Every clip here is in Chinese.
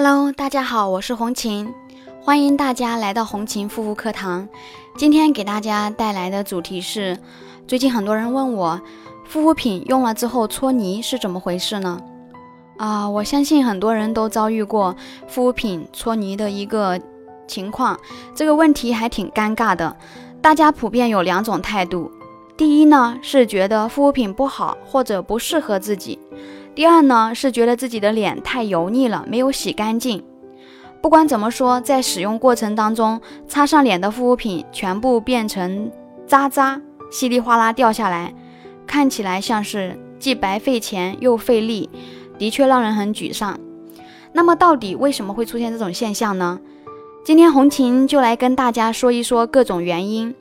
Hello，大家好，我是红琴，欢迎大家来到红琴护肤课堂。今天给大家带来的主题是，最近很多人问我，护肤品用了之后搓泥是怎么回事呢？啊，我相信很多人都遭遇过护肤品搓泥的一个情况，这个问题还挺尴尬的。大家普遍有两种态度，第一呢是觉得护肤品不好或者不适合自己。第二呢，是觉得自己的脸太油腻了，没有洗干净。不管怎么说，在使用过程当中，擦上脸的护肤品全部变成渣渣，稀里哗啦掉下来，看起来像是既白费钱又费力，的确让人很沮丧。那么，到底为什么会出现这种现象呢？今天红琴就来跟大家说一说各种原因。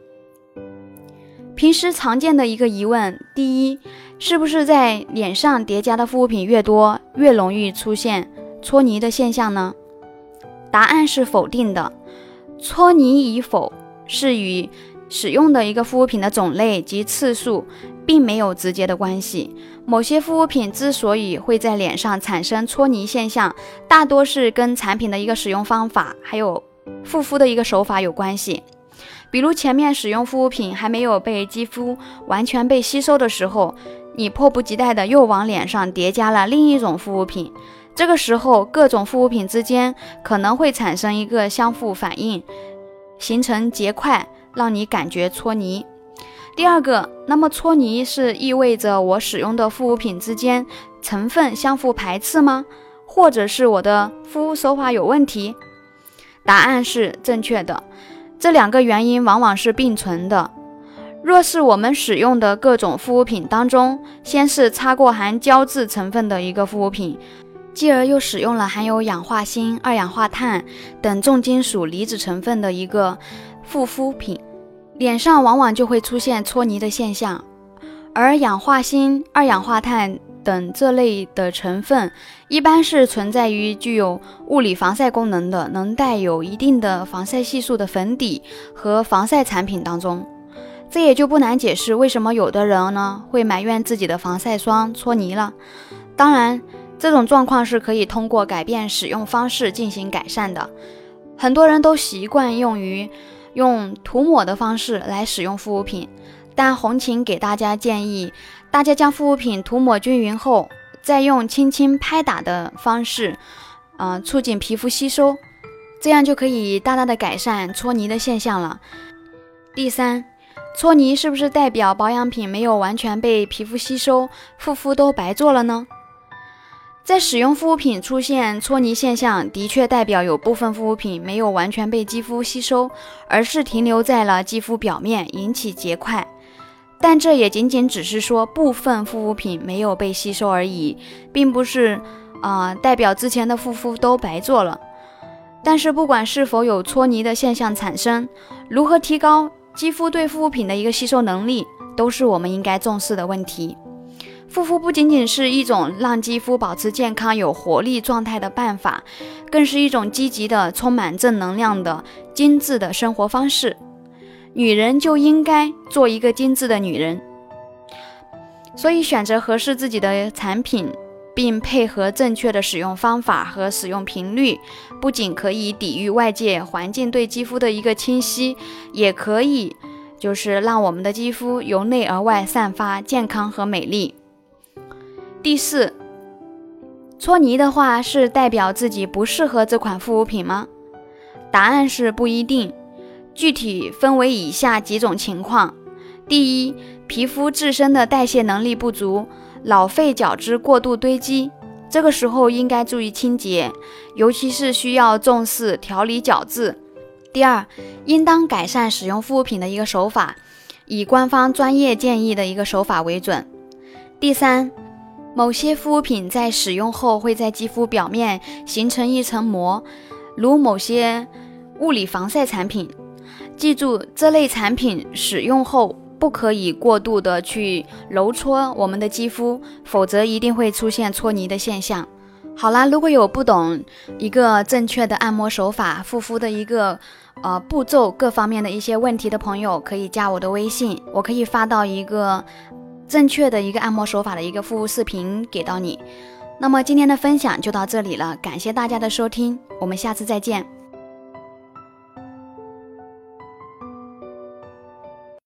平时常见的一个疑问，第一。是不是在脸上叠加的护肤品越多，越容易出现搓泥的现象呢？答案是否定的。搓泥与否是与使用的一个护肤品的种类及次数并没有直接的关系。某些护肤品之所以会在脸上产生搓泥现象，大多是跟产品的一个使用方法还有护肤的一个手法有关系。比如前面使用护肤品还没有被肌肤完全被吸收的时候。你迫不及待的又往脸上叠加了另一种护肤品，这个时候各种护肤品之间可能会产生一个相互反应，形成结块，让你感觉搓泥。第二个，那么搓泥是意味着我使用的护肤品之间成分相互排斥吗？或者是我的护肤手法有问题？答案是正确的，这两个原因往往是并存的。若是我们使用的各种护肤品当中，先是擦过含胶质成分的一个护肤品，继而又使用了含有氧化锌、二氧化碳等重金属离子成分的一个护肤品，脸上往往就会出现搓泥的现象。而氧化锌、二氧化碳等这类的成分，一般是存在于具有物理防晒功能的、能带有一定的防晒系数的粉底和防晒产品当中。这也就不难解释为什么有的人呢会埋怨自己的防晒霜搓泥了。当然，这种状况是可以通过改变使用方式进行改善的。很多人都习惯用于用涂抹的方式来使用护肤品，但红琴给大家建议，大家将护肤品涂抹均匀后，再用轻轻拍打的方式，嗯，促进皮肤吸收，这样就可以大大的改善搓泥的现象了。第三。搓泥是不是代表保养品没有完全被皮肤吸收，护肤都白做了呢？在使用护肤品出现搓泥现象，的确代表有部分护肤品没有完全被肌肤吸收，而是停留在了肌肤表面，引起结块。但这也仅仅只是说部分护肤品没有被吸收而已，并不是啊代表之前的护肤都白做了。但是不管是否有搓泥的现象产生，如何提高？肌肤对护肤品的一个吸收能力，都是我们应该重视的问题。护肤不仅仅是一种让肌肤保持健康、有活力状态的办法，更是一种积极的、充满正能量的精致的生活方式。女人就应该做一个精致的女人，所以选择合适自己的产品。并配合正确的使用方法和使用频率，不仅可以抵御外界环境对肌肤的一个侵袭，也可以就是让我们的肌肤由内而外散发健康和美丽。第四，搓泥的话是代表自己不适合这款护肤品吗？答案是不一定，具体分为以下几种情况：第一，皮肤自身的代谢能力不足。老废角质过度堆积，这个时候应该注意清洁，尤其是需要重视调理角质。第二，应当改善使用护肤品的一个手法，以官方专业建议的一个手法为准。第三，某些护肤品在使用后会在肌肤表面形成一层膜，如某些物理防晒产品。记住，这类产品使用后。不可以过度的去揉搓我们的肌肤，否则一定会出现搓泥的现象。好啦，如果有不懂一个正确的按摩手法、护肤的一个呃步骤各方面的一些问题的朋友，可以加我的微信，我可以发到一个正确的一个按摩手法的一个护肤视频给到你。那么今天的分享就到这里了，感谢大家的收听，我们下次再见。